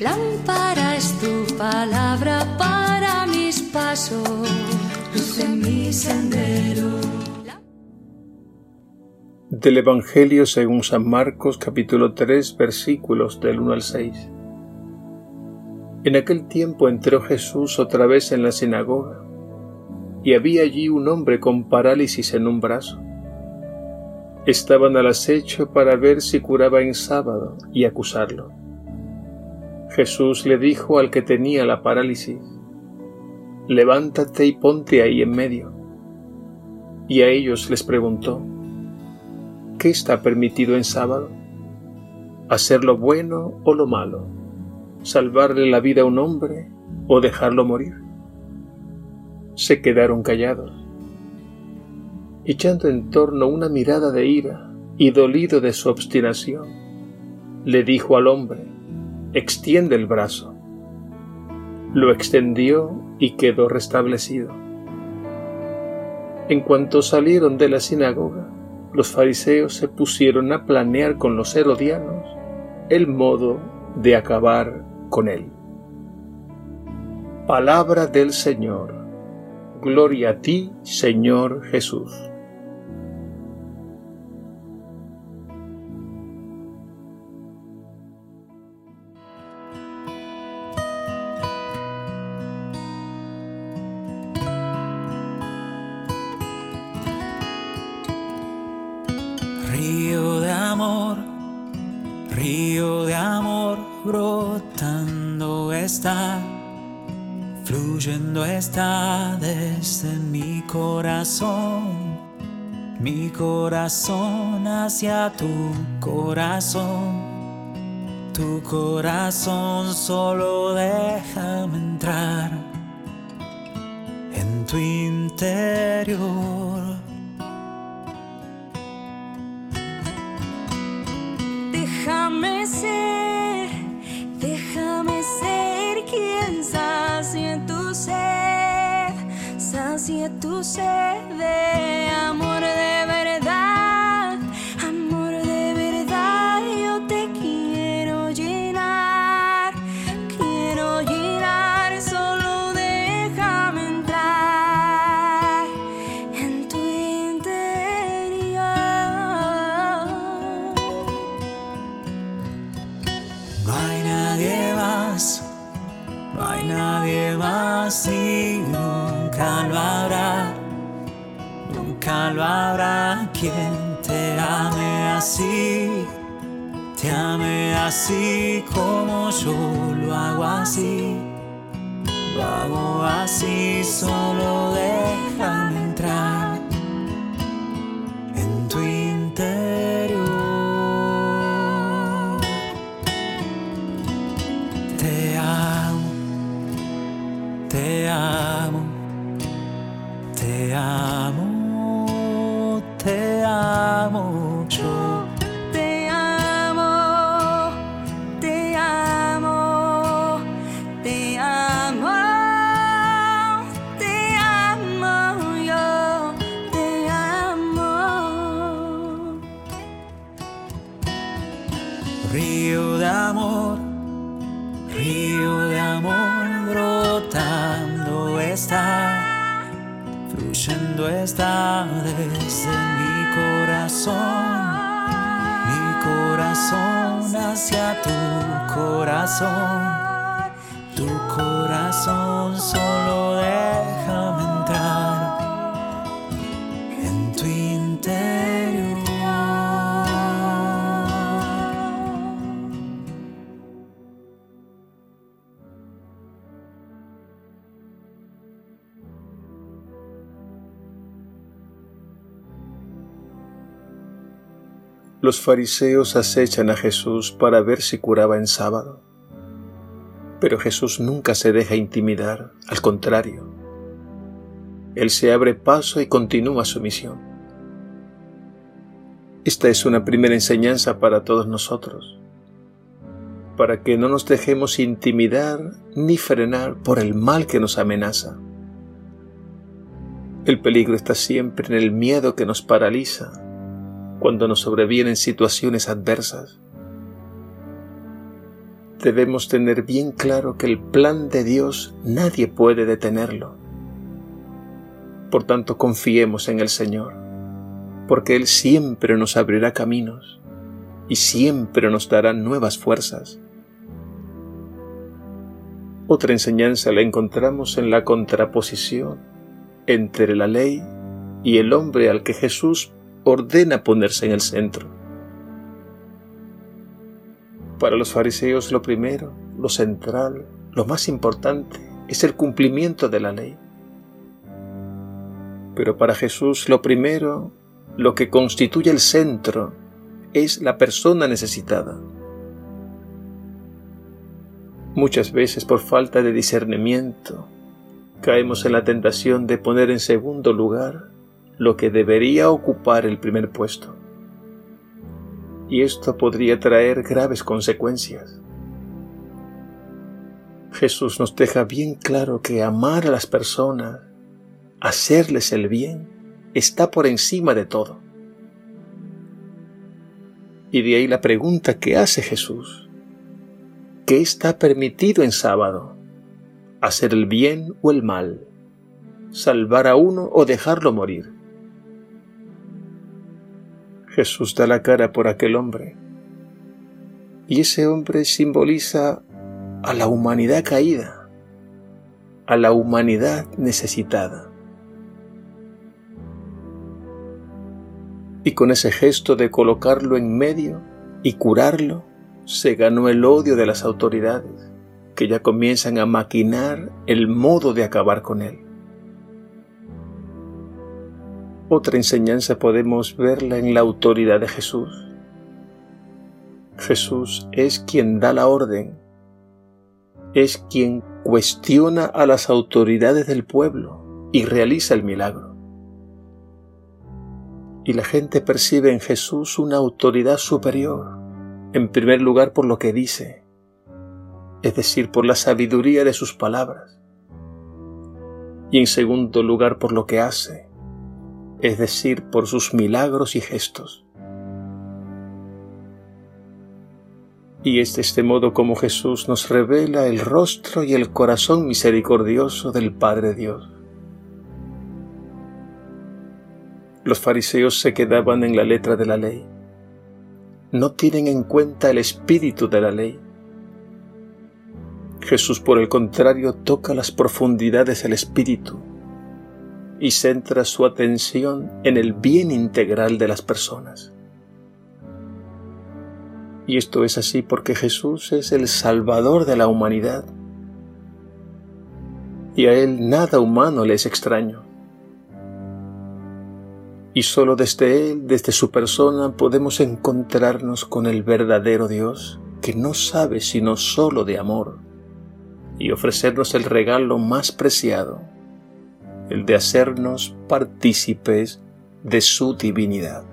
Lámpara es tu palabra para mis pasos, luz en mi sendero. Del Evangelio según San Marcos capítulo 3 versículos del 1 al 6. En aquel tiempo entró Jesús otra vez en la sinagoga, y había allí un hombre con parálisis en un brazo. Estaban al acecho para ver si curaba en sábado y acusarlo. Jesús le dijo al que tenía la parálisis, levántate y ponte ahí en medio. Y a ellos les preguntó, ¿qué está permitido en sábado? ¿Hacer lo bueno o lo malo? ¿Salvarle la vida a un hombre o dejarlo morir? Se quedaron callados, echando en torno una mirada de ira y dolido de su obstinación, le dijo al hombre, extiende el brazo. Lo extendió y quedó restablecido. En cuanto salieron de la sinagoga, los fariseos se pusieron a planear con los herodianos el modo de acabar con él. Palabra del Señor. Gloria a ti, Señor Jesús. Brotando está, fluyendo está desde mi corazón, mi corazón hacia tu corazón. Tu corazón solo déjame entrar en tu interior. Déjame ser, amor de verdad, amor de verdad. Yo te quiero llenar, quiero llenar, solo déjame entrar en tu interior. No hay nadie más, no hay nadie más y nunca lo habrá, nunca lo habrá quien te ame así, te ame así como yo lo hago así, lo hago así, solo déjame río de amor brotando está, fluyendo está desde mi corazón, mi corazón hacia tu corazón, tu corazón solo déjame Los fariseos acechan a Jesús para ver si curaba en sábado. Pero Jesús nunca se deja intimidar, al contrario. Él se abre paso y continúa su misión. Esta es una primera enseñanza para todos nosotros, para que no nos dejemos intimidar ni frenar por el mal que nos amenaza. El peligro está siempre en el miedo que nos paraliza cuando nos sobrevienen situaciones adversas. debemos tener bien claro que el plan de Dios nadie puede detenerlo. Por tanto, confiemos en el Señor, porque Él siempre nos abrirá caminos y siempre nos dará nuevas fuerzas. Otra enseñanza la encontramos en la contraposición entre la ley y el hombre al que Jesús ordena ponerse en el centro. Para los fariseos lo primero, lo central, lo más importante es el cumplimiento de la ley. Pero para Jesús lo primero, lo que constituye el centro, es la persona necesitada. Muchas veces por falta de discernimiento caemos en la tentación de poner en segundo lugar lo que debería ocupar el primer puesto. Y esto podría traer graves consecuencias. Jesús nos deja bien claro que amar a las personas, hacerles el bien, está por encima de todo. Y de ahí la pregunta que hace Jesús. ¿Qué está permitido en sábado? ¿Hacer el bien o el mal? ¿Salvar a uno o dejarlo morir? Jesús da la cara por aquel hombre. Y ese hombre simboliza a la humanidad caída, a la humanidad necesitada. Y con ese gesto de colocarlo en medio y curarlo, se ganó el odio de las autoridades, que ya comienzan a maquinar el modo de acabar con él. Otra enseñanza podemos verla en la autoridad de Jesús. Jesús es quien da la orden, es quien cuestiona a las autoridades del pueblo y realiza el milagro. Y la gente percibe en Jesús una autoridad superior, en primer lugar por lo que dice, es decir, por la sabiduría de sus palabras, y en segundo lugar por lo que hace, es decir, por sus milagros y gestos. Y es de este modo como Jesús nos revela el rostro y el corazón misericordioso del Padre Dios. Los fariseos se quedaban en la letra de la ley no tienen en cuenta el espíritu de la ley. Jesús, por el contrario, toca las profundidades del espíritu y centra su atención en el bien integral de las personas. Y esto es así porque Jesús es el Salvador de la humanidad. Y a Él nada humano le es extraño y solo desde Él, desde su persona, podemos encontrarnos con el verdadero Dios, que no sabe sino solo de amor, y ofrecernos el regalo más preciado, el de hacernos partícipes de su divinidad.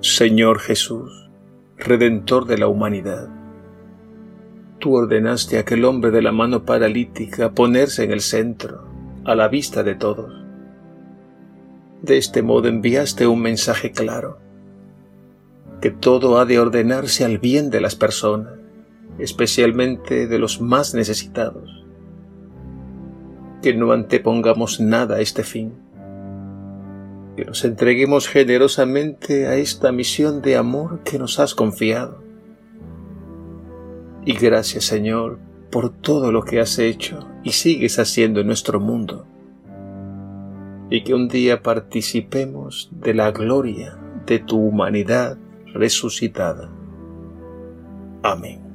Señor Jesús, Redentor de la humanidad. Tú ordenaste a aquel hombre de la mano paralítica ponerse en el centro, a la vista de todos. De este modo enviaste un mensaje claro, que todo ha de ordenarse al bien de las personas, especialmente de los más necesitados. Que no antepongamos nada a este fin que nos entreguemos generosamente a esta misión de amor que nos has confiado. Y gracias Señor por todo lo que has hecho y sigues haciendo en nuestro mundo. Y que un día participemos de la gloria de tu humanidad resucitada. Amén.